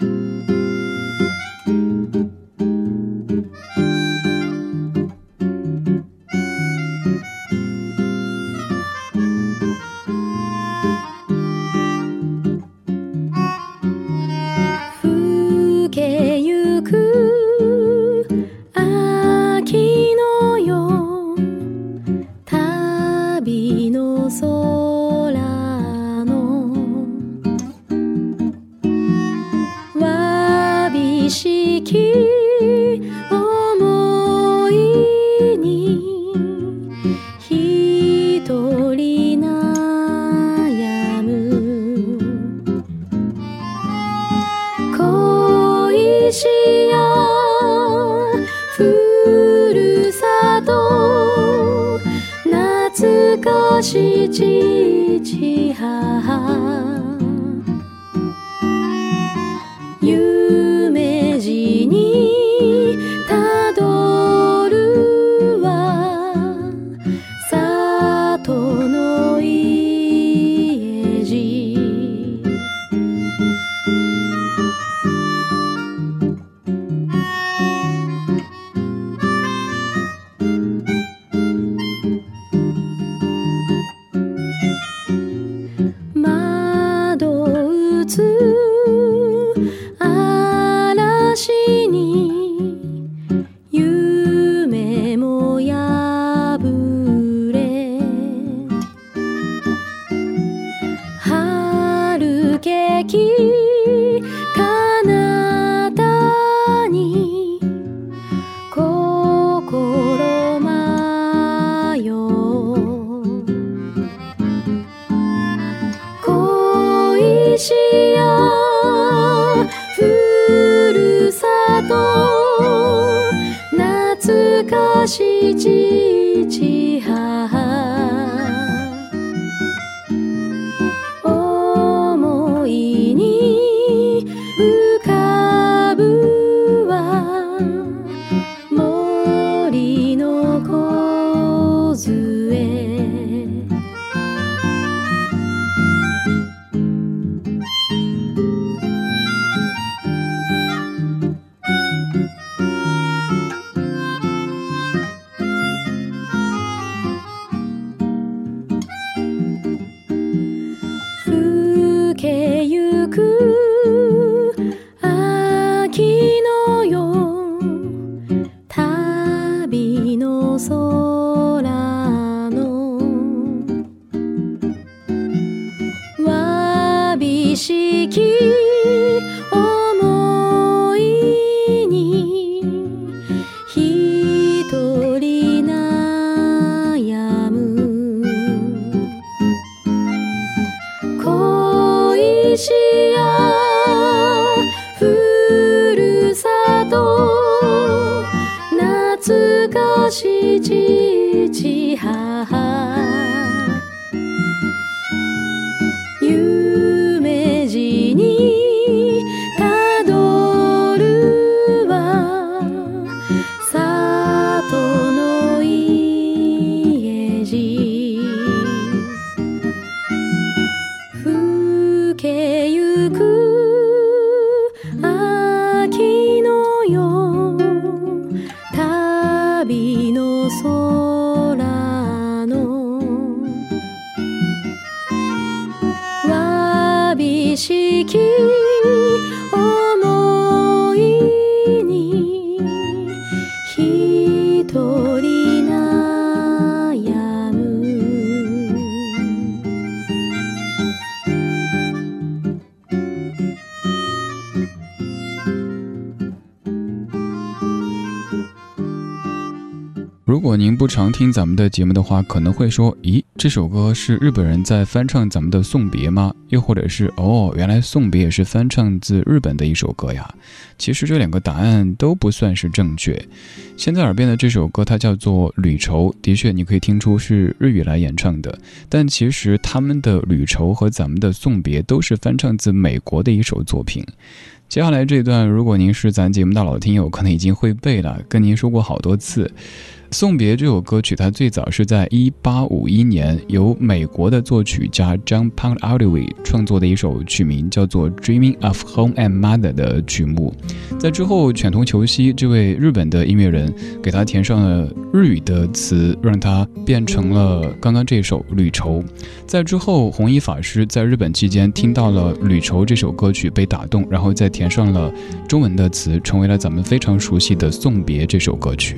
Música 嘻嘻嘻哈哈叽叽叽哈哈如果您不常听咱们的节目的话，可能会说：“咦，这首歌是日本人在翻唱咱们的《送别》吗？”又或者是“哦，原来《送别》也是翻唱自日本的一首歌呀？”其实这两个答案都不算是正确。现在耳边的这首歌，它叫做《旅愁》，的确你可以听出是日语来演唱的，但其实他们的《旅愁》和咱们的《送别》都是翻唱自美国的一首作品。接下来这段，如果您是咱节目大佬听友，可能已经会背了，跟您说过好多次。送别这首歌曲，它最早是在一八五一年由美国的作曲家 John p o u n d a d w y 创作的一首曲名叫做《Dreaming of Home and Mother》的曲目。在之后，犬童球希这位日本的音乐人给他填上了日语的词，让它变成了刚刚这首《旅愁》。在之后，弘一法师在日本期间听到了《旅愁》这首歌曲，被打动，然后再填上了中文的词，成为了咱们非常熟悉的《送别》这首歌曲。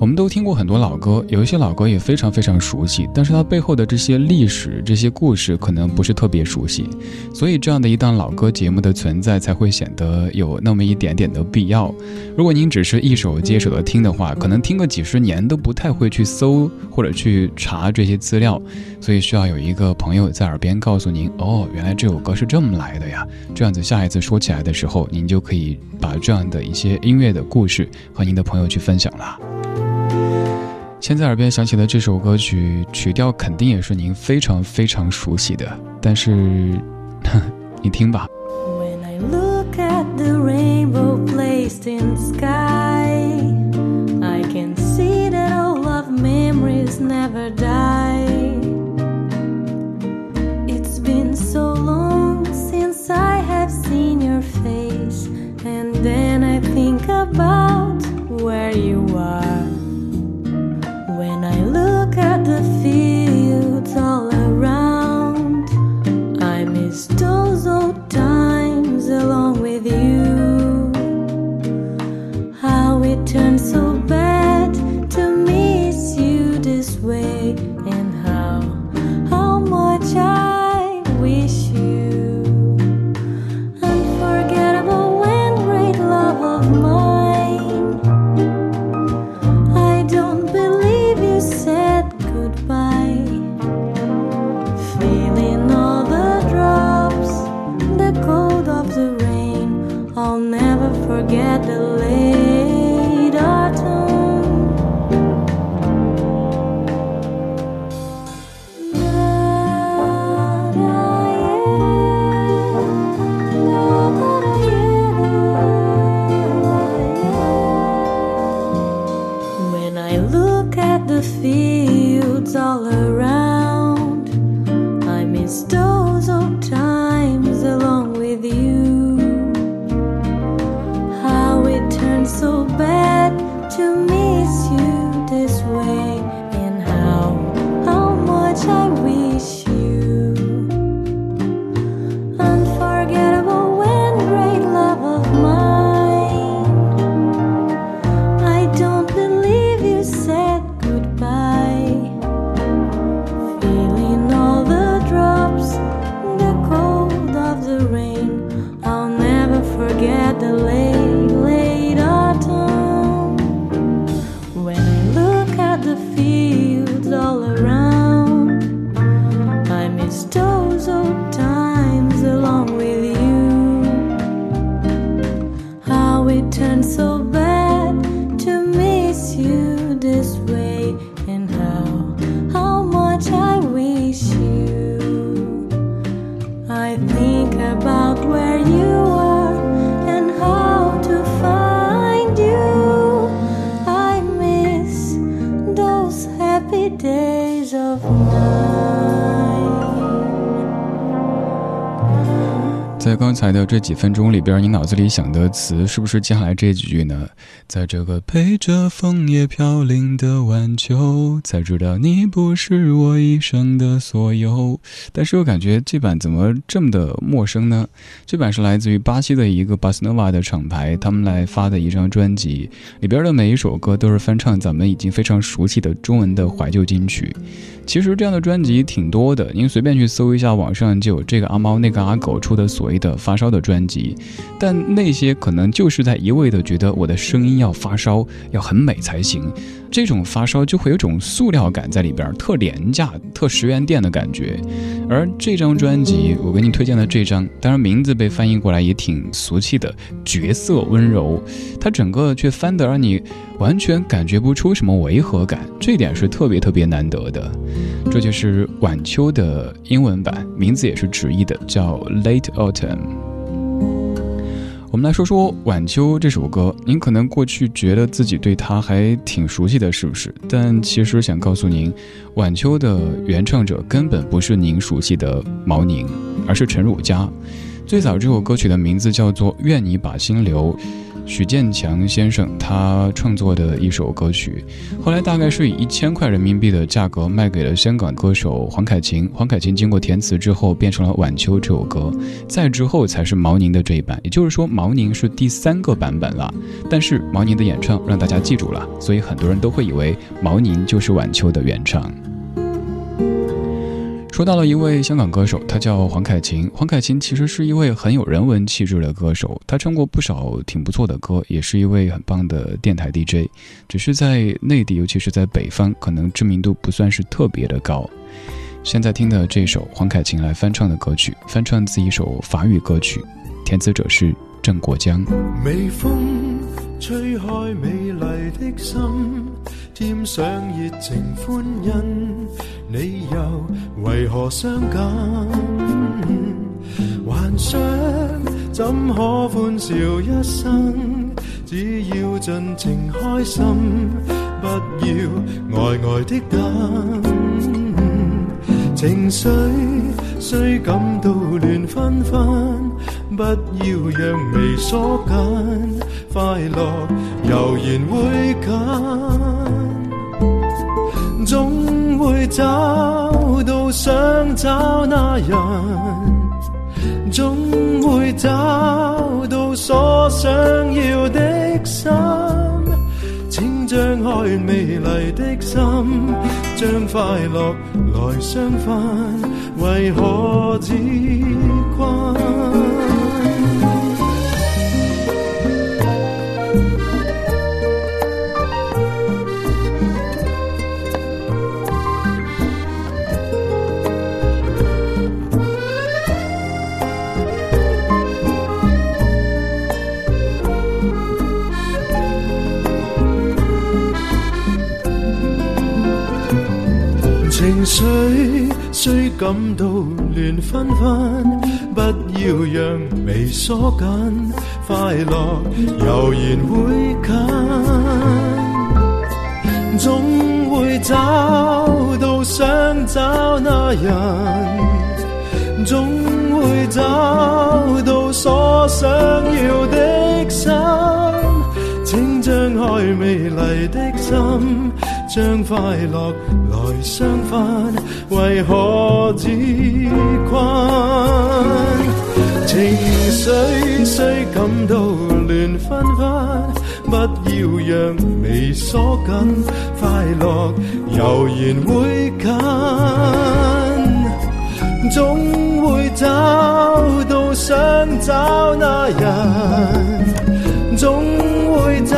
我们都听过很多老歌，有一些老歌也非常非常熟悉，但是它背后的这些历史、这些故事可能不是特别熟悉，所以这样的一档老歌节目的存在才会显得有那么一点点的必要。如果您只是一首接手的听的话，可能听个几十年都不太会去搜或者去查这些资料，所以需要有一个朋友在耳边告诉您：哦，原来这首歌是这么来的呀。这样子下一次说起来的时候，您就可以把这样的一些音乐的故事和您的朋友去分享了。现在耳边响起的这首歌曲，曲调肯定也是您非常非常熟悉的，但是，你听吧。I'll never forget the 在刚才的这几分钟里边，你脑子里想的词是不是接下来这几句呢？在这个陪着枫叶飘零的晚秋，才知道你不是我一生的所有。但是我感觉这版怎么这么的陌生呢？这版是来自于巴西的一个巴斯诺瓦的厂牌，他们来发的一张专辑，里边的每一首歌都是翻唱咱们已经非常熟悉的中文的怀旧金曲。其实这样的专辑挺多的，您随便去搜一下，网上就有这个阿猫那个阿狗出的所为的发烧的专辑，但那些可能就是在一味的觉得我的声音要发烧，要很美才行。这种发烧就会有种塑料感在里边，特廉价、特十元店的感觉。而这张专辑，我给你推荐的这张，当然名字被翻译过来也挺俗气的，《绝色温柔》，它整个却翻得让你完全感觉不出什么违和感，这点是特别特别难得的。这就是晚秋的英文版，名字也是直译的，叫《Late Autumn》。我们来说说《晚秋》这首歌，您可能过去觉得自己对它还挺熟悉的，是不是？但其实想告诉您，《晚秋》的原唱者根本不是您熟悉的毛宁，而是陈汝佳。最早这首歌曲的名字叫做《愿你把心留》。许建强先生他创作的一首歌曲，后来大概是以一千块人民币的价格卖给了香港歌手黄凯芹。黄凯芹经过填词之后，变成了《晚秋》这首歌。再之后才是毛宁的这一版，也就是说毛宁是第三个版本了。但是毛宁的演唱让大家记住了，所以很多人都会以为毛宁就是《晚秋》的原唱。说到了一位香港歌手，他叫黄凯芹。黄凯芹其实是一位很有人文气质的歌手，他唱过不少挺不错的歌，也是一位很棒的电台 DJ。只是在内地，尤其是在北方，可能知名度不算是特别的高。现在听的这首黄凯芹来翻唱的歌曲，翻唱自一首法语歌曲，填词者是郑国江。微风吹开美丽的心，添上热情欢欣。你又为何伤感？幻想怎可欢笑一生？只要尽情开心，不要呆呆的等。情绪虽感到乱纷纷，不要让眉锁紧，快乐悠然会近。总。找到想找那人，总会找到所想要的心。请张开美丽的心，将快乐来相分，为何只困？感到乱纷纷，不要让眉锁紧，快乐悠然会近，总会找到想找那人，总会找将快乐来相分，为何自困？情绪虽感到乱纷纷，不要让眉锁紧，快乐悠然会近，总会找到想找那人，总会找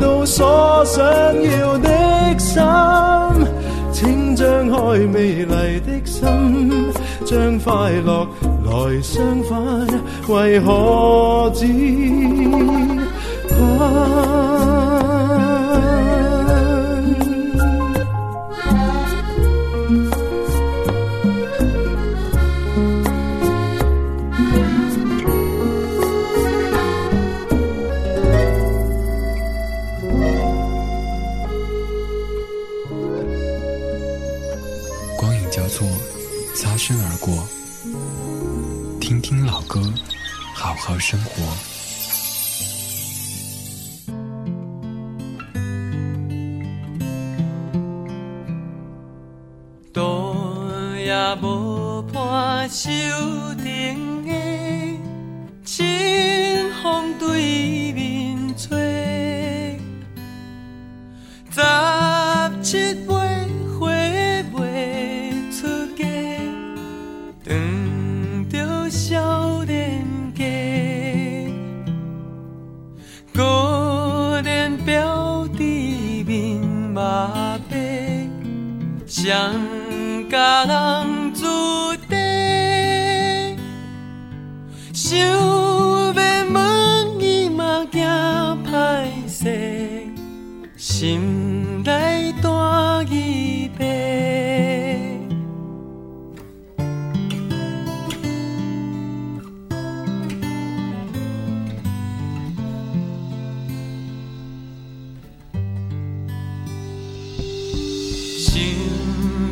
到所想要的。心，请张开美丽的心，将快乐来相分，为何自困？生活。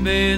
Về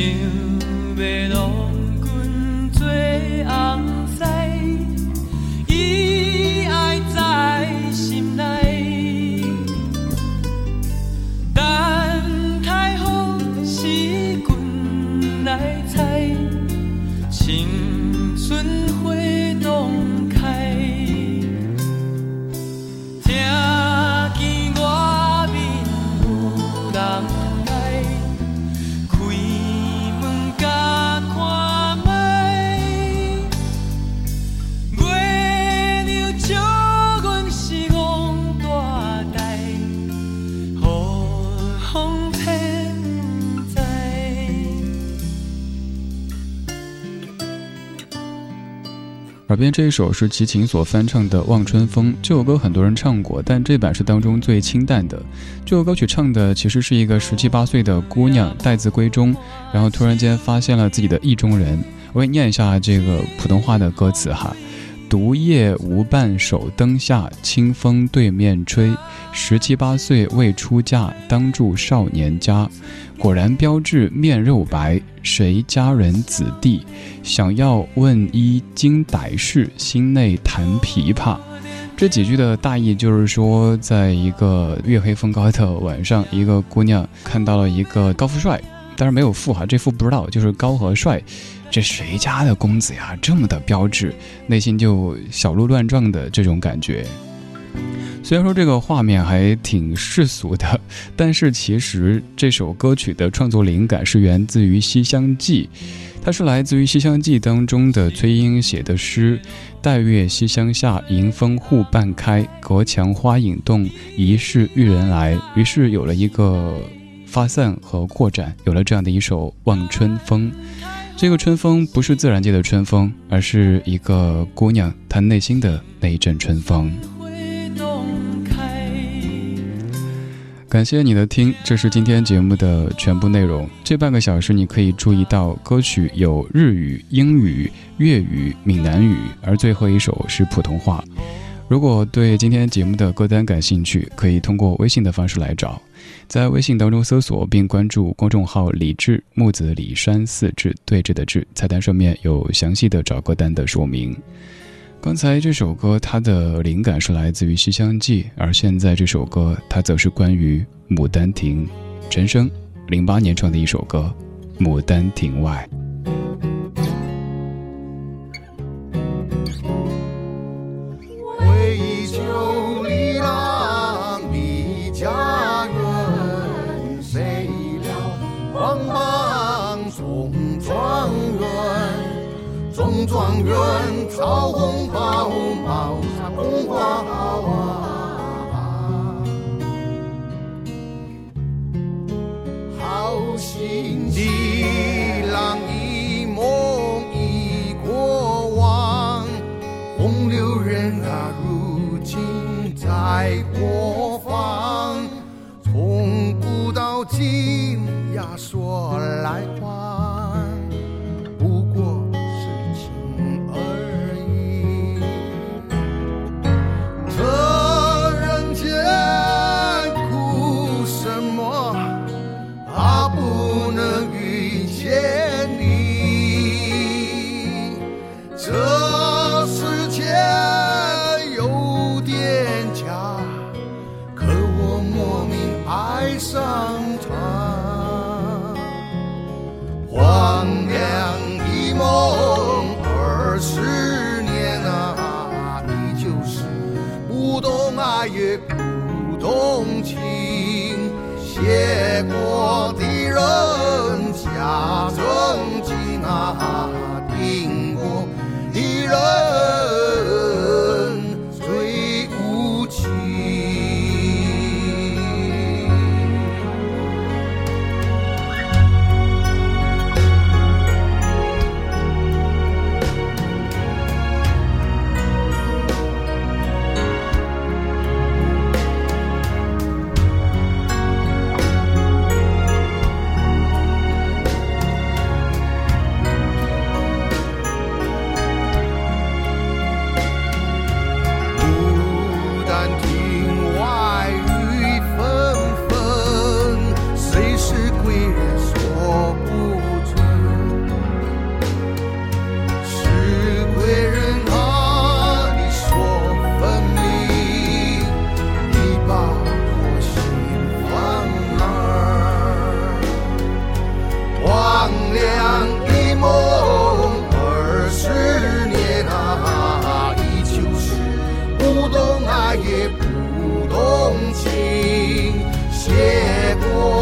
still 耳边这一首是齐秦所翻唱的《望春风》，这首歌很多人唱过，但这版是当中最清淡的。这首歌曲唱的其实是一个十七八岁的姑娘待字闺中，然后突然间发现了自己的意中人。我给你念一下这个普通话的歌词哈。独夜无伴手灯下，清风对面吹。十七八岁未出嫁，当住少年家。果然标致面肉白，谁家人子弟？想要问一经歹事，心内弹琵琶。这几句的大意就是说，在一个月黑风高的晚上，一个姑娘看到了一个高富帅，当然没有富哈，这富不知道，就是高和帅。这谁家的公子呀，这么的标致，内心就小鹿乱撞的这种感觉。虽然说这个画面还挺世俗的，但是其实这首歌曲的创作灵感是源自于《西厢记》，它是来自于《西厢记》当中的崔莺写的诗：“待月西厢下，迎风户半开，隔墙花影动，疑是玉人来。”于是有了一个发散和扩展，有了这样的一首《望春风》。这个春风不是自然界的春风，而是一个姑娘她内心的那一阵春风。感谢你的听，这是今天节目的全部内容。这半个小时你可以注意到歌曲有日语、英语、粤语、闽南语，而最后一首是普通话。如果对今天节目的歌单感兴趣，可以通过微信的方式来找。在微信当中搜索并关注公众号“李志木子李山四志对峙的志”，菜单上面有详细的找歌单的说明。刚才这首歌，它的灵感是来自于《西厢记》，而现在这首歌，它则是关于《牡丹亭》。陈升，零八年创的一首歌《牡丹亭外》。状元曹公宝，宝下红花好啊。这也不动情，谢过